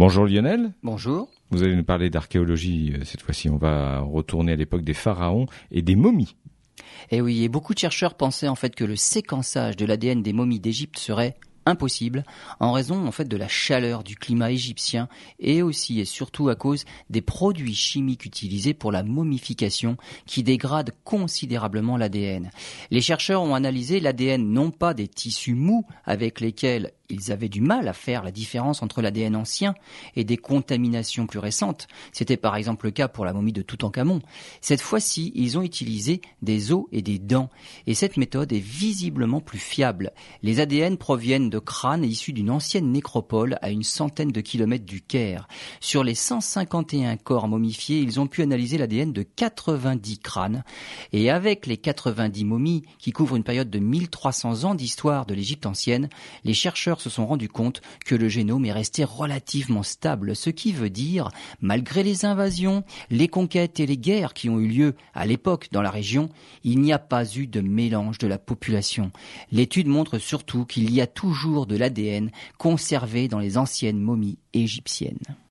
Bonjour Lionel. Bonjour. Vous allez nous parler d'archéologie euh, cette fois-ci. On va retourner à l'époque des pharaons et des momies. Eh oui, et beaucoup de chercheurs pensaient en fait que le séquençage de l'ADN des momies d'Égypte serait impossible en raison en fait de la chaleur du climat égyptien et aussi et surtout à cause des produits chimiques utilisés pour la momification qui dégradent considérablement l'ADN. Les chercheurs ont analysé l'ADN non pas des tissus mous avec lesquels ils avaient du mal à faire la différence entre l'ADN ancien et des contaminations plus récentes. C'était par exemple le cas pour la momie de Toutankhamon. Cette fois-ci, ils ont utilisé des os et des dents. Et cette méthode est visiblement plus fiable. Les ADN proviennent de crânes issus d'une ancienne nécropole à une centaine de kilomètres du Caire. Sur les 151 corps momifiés, ils ont pu analyser l'ADN de 90 crânes. Et avec les 90 momies qui couvrent une période de 1300 ans d'histoire de l'Égypte ancienne, les se sont rendus compte que le génome est resté relativement stable, ce qui veut dire, malgré les invasions, les conquêtes et les guerres qui ont eu lieu à l'époque dans la région, il n'y a pas eu de mélange de la population. L'étude montre surtout qu'il y a toujours de l'ADN conservé dans les anciennes momies égyptiennes.